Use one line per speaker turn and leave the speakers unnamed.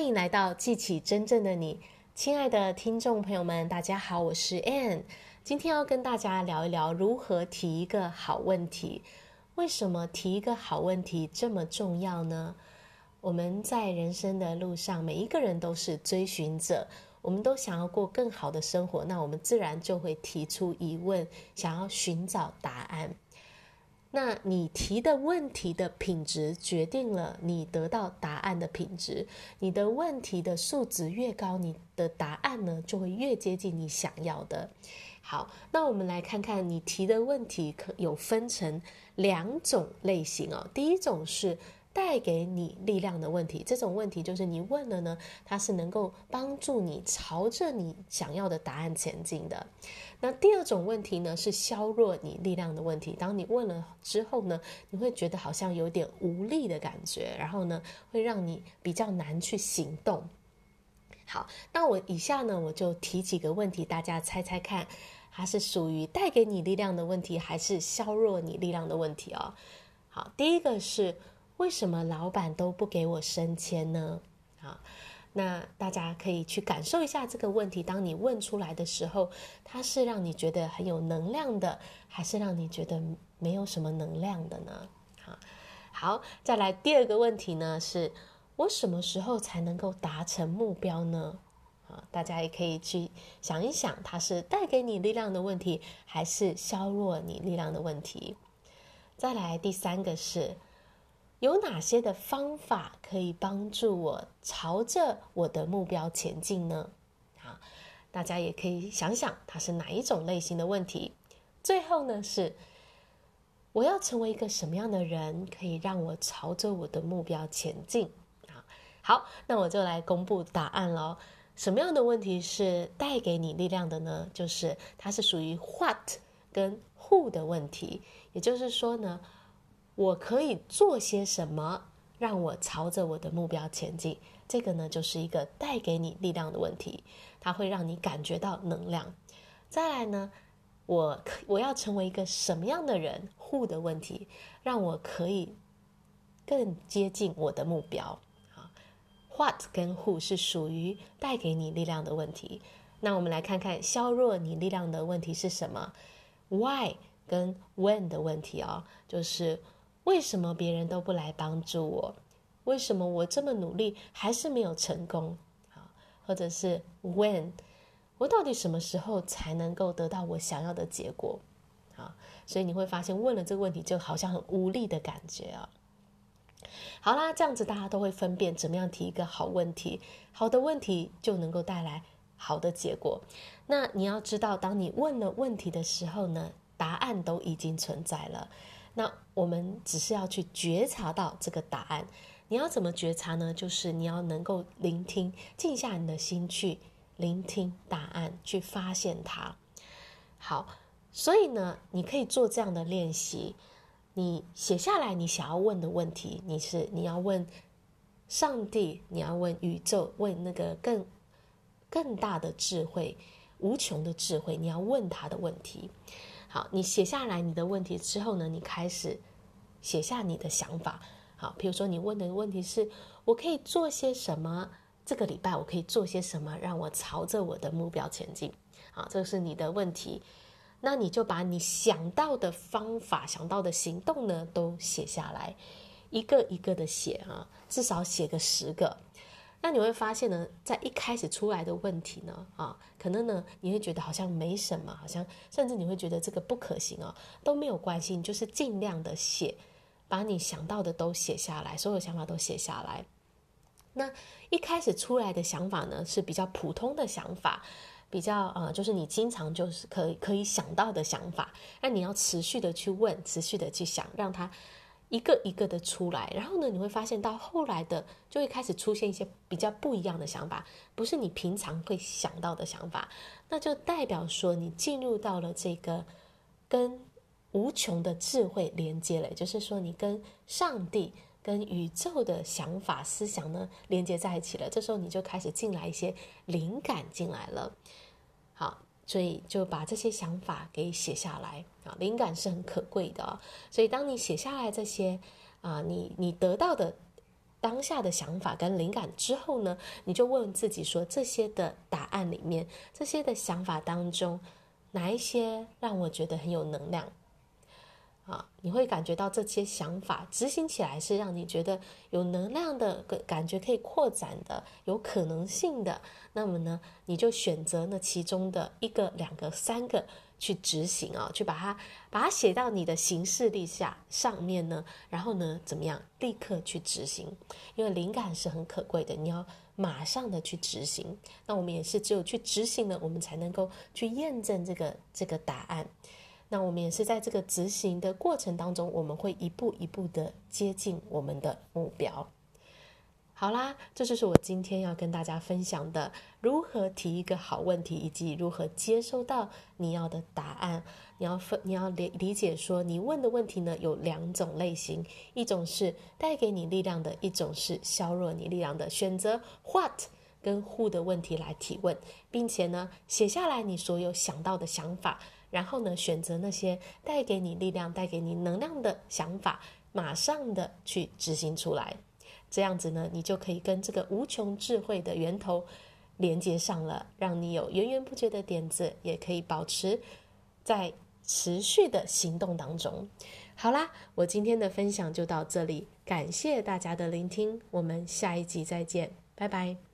欢迎来到记起真正的你，亲爱的听众朋友们，大家好，我是 Ann，今天要跟大家聊一聊如何提一个好问题。为什么提一个好问题这么重要呢？我们在人生的路上，每一个人都是追寻者，我们都想要过更好的生活，那我们自然就会提出疑问，想要寻找答案。那你提的问题的品质，决定了你得到答案的品质。你的问题的数值越高，你的答案呢就会越接近你想要的。好，那我们来看看你提的问题，可有分成两种类型哦。第一种是带给你力量的问题，这种问题就是你问了呢，它是能够帮助你朝着你想要的答案前进的。那第二种问题呢，是削弱你力量的问题。当你问了之后呢，你会觉得好像有点无力的感觉，然后呢，会让你比较难去行动。好，那我以下呢，我就提几个问题，大家猜猜看，它是属于带给你力量的问题，还是削弱你力量的问题哦？好，第一个是。为什么老板都不给我升迁呢？啊，那大家可以去感受一下这个问题。当你问出来的时候，它是让你觉得很有能量的，还是让你觉得没有什么能量的呢？好，好，再来第二个问题呢，是我什么时候才能够达成目标呢？啊，大家也可以去想一想，它是带给你力量的问题，还是削弱你力量的问题？再来第三个是。有哪些的方法可以帮助我朝着我的目标前进呢？好，大家也可以想想，它是哪一种类型的问题。最后呢，是我要成为一个什么样的人，可以让我朝着我的目标前进？啊，好，那我就来公布答案喽。什么样的问题是带给你力量的呢？就是它是属于 what 跟 who 的问题，也就是说呢。我可以做些什么，让我朝着我的目标前进？这个呢，就是一个带给你力量的问题，它会让你感觉到能量。再来呢，我我要成为一个什么样的人？Who 的问题，让我可以更接近我的目标。好，What 跟 Who 是属于带给你力量的问题。那我们来看看削弱你力量的问题是什么？Why 跟 When 的问题哦，就是。为什么别人都不来帮助我？为什么我这么努力还是没有成功？好，或者是 When，我到底什么时候才能够得到我想要的结果？好，所以你会发现问了这个问题就好像很无力的感觉啊。好啦，这样子大家都会分辨怎么样提一个好问题，好的问题就能够带来好的结果。那你要知道，当你问了问题的时候呢，答案都已经存在了。那我们只是要去觉察到这个答案，你要怎么觉察呢？就是你要能够聆听，静下你的心去聆听答案，去发现它。好，所以呢，你可以做这样的练习，你写下来你想要问的问题，你是你要问上帝，你要问宇宙，问那个更更大的智慧、无穷的智慧，你要问他的问题。好，你写下来你的问题之后呢，你开始写下你的想法。好，比如说你问的问题是：我可以做些什么？这个礼拜我可以做些什么，让我朝着我的目标前进？好，这是你的问题。那你就把你想到的方法、想到的行动呢，都写下来，一个一个的写啊，至少写个十个。那你会发现呢，在一开始出来的问题呢，啊，可能呢，你会觉得好像没什么，好像甚至你会觉得这个不可行哦，都没有关系，你就是尽量的写，把你想到的都写下来，所有想法都写下来。那一开始出来的想法呢，是比较普通的想法，比较呃，就是你经常就是可以可以想到的想法，那你要持续的去问，持续的去想，让它。一个一个的出来，然后呢，你会发现到后来的就会开始出现一些比较不一样的想法，不是你平常会想到的想法，那就代表说你进入到了这个跟无穷的智慧连接了，就是说你跟上帝、跟宇宙的想法、思想呢连接在一起了。这时候你就开始进来一些灵感进来了，好。所以就把这些想法给写下来啊，灵感是很可贵的。所以当你写下来这些啊，你你得到的当下的想法跟灵感之后呢，你就问自己说：这些的答案里面，这些的想法当中，哪一些让我觉得很有能量？啊，你会感觉到这些想法执行起来是让你觉得有能量的，感觉可以扩展的，有可能性的。那么呢，你就选择那其中的一个、两个、三个去执行啊，去把它把它写到你的行事历下上面呢。然后呢，怎么样？立刻去执行，因为灵感是很可贵的，你要马上的去执行。那我们也是只有去执行了，我们才能够去验证这个这个答案。那我们也是在这个执行的过程当中，我们会一步一步的接近我们的目标。好啦，这就是我今天要跟大家分享的，如何提一个好问题，以及如何接收到你要的答案。你要分，你要理理解说，你问的问题呢，有两种类型，一种是带给你力量的，一种是削弱你力量的。选择 what 跟 who 的问题来提问，并且呢，写下来你所有想到的想法。然后呢，选择那些带给你力量、带给你能量的想法，马上的去执行出来。这样子呢，你就可以跟这个无穷智慧的源头连接上了，让你有源源不绝的点子，也可以保持在持续的行动当中。好啦，我今天的分享就到这里，感谢大家的聆听，我们下一集再见，拜拜。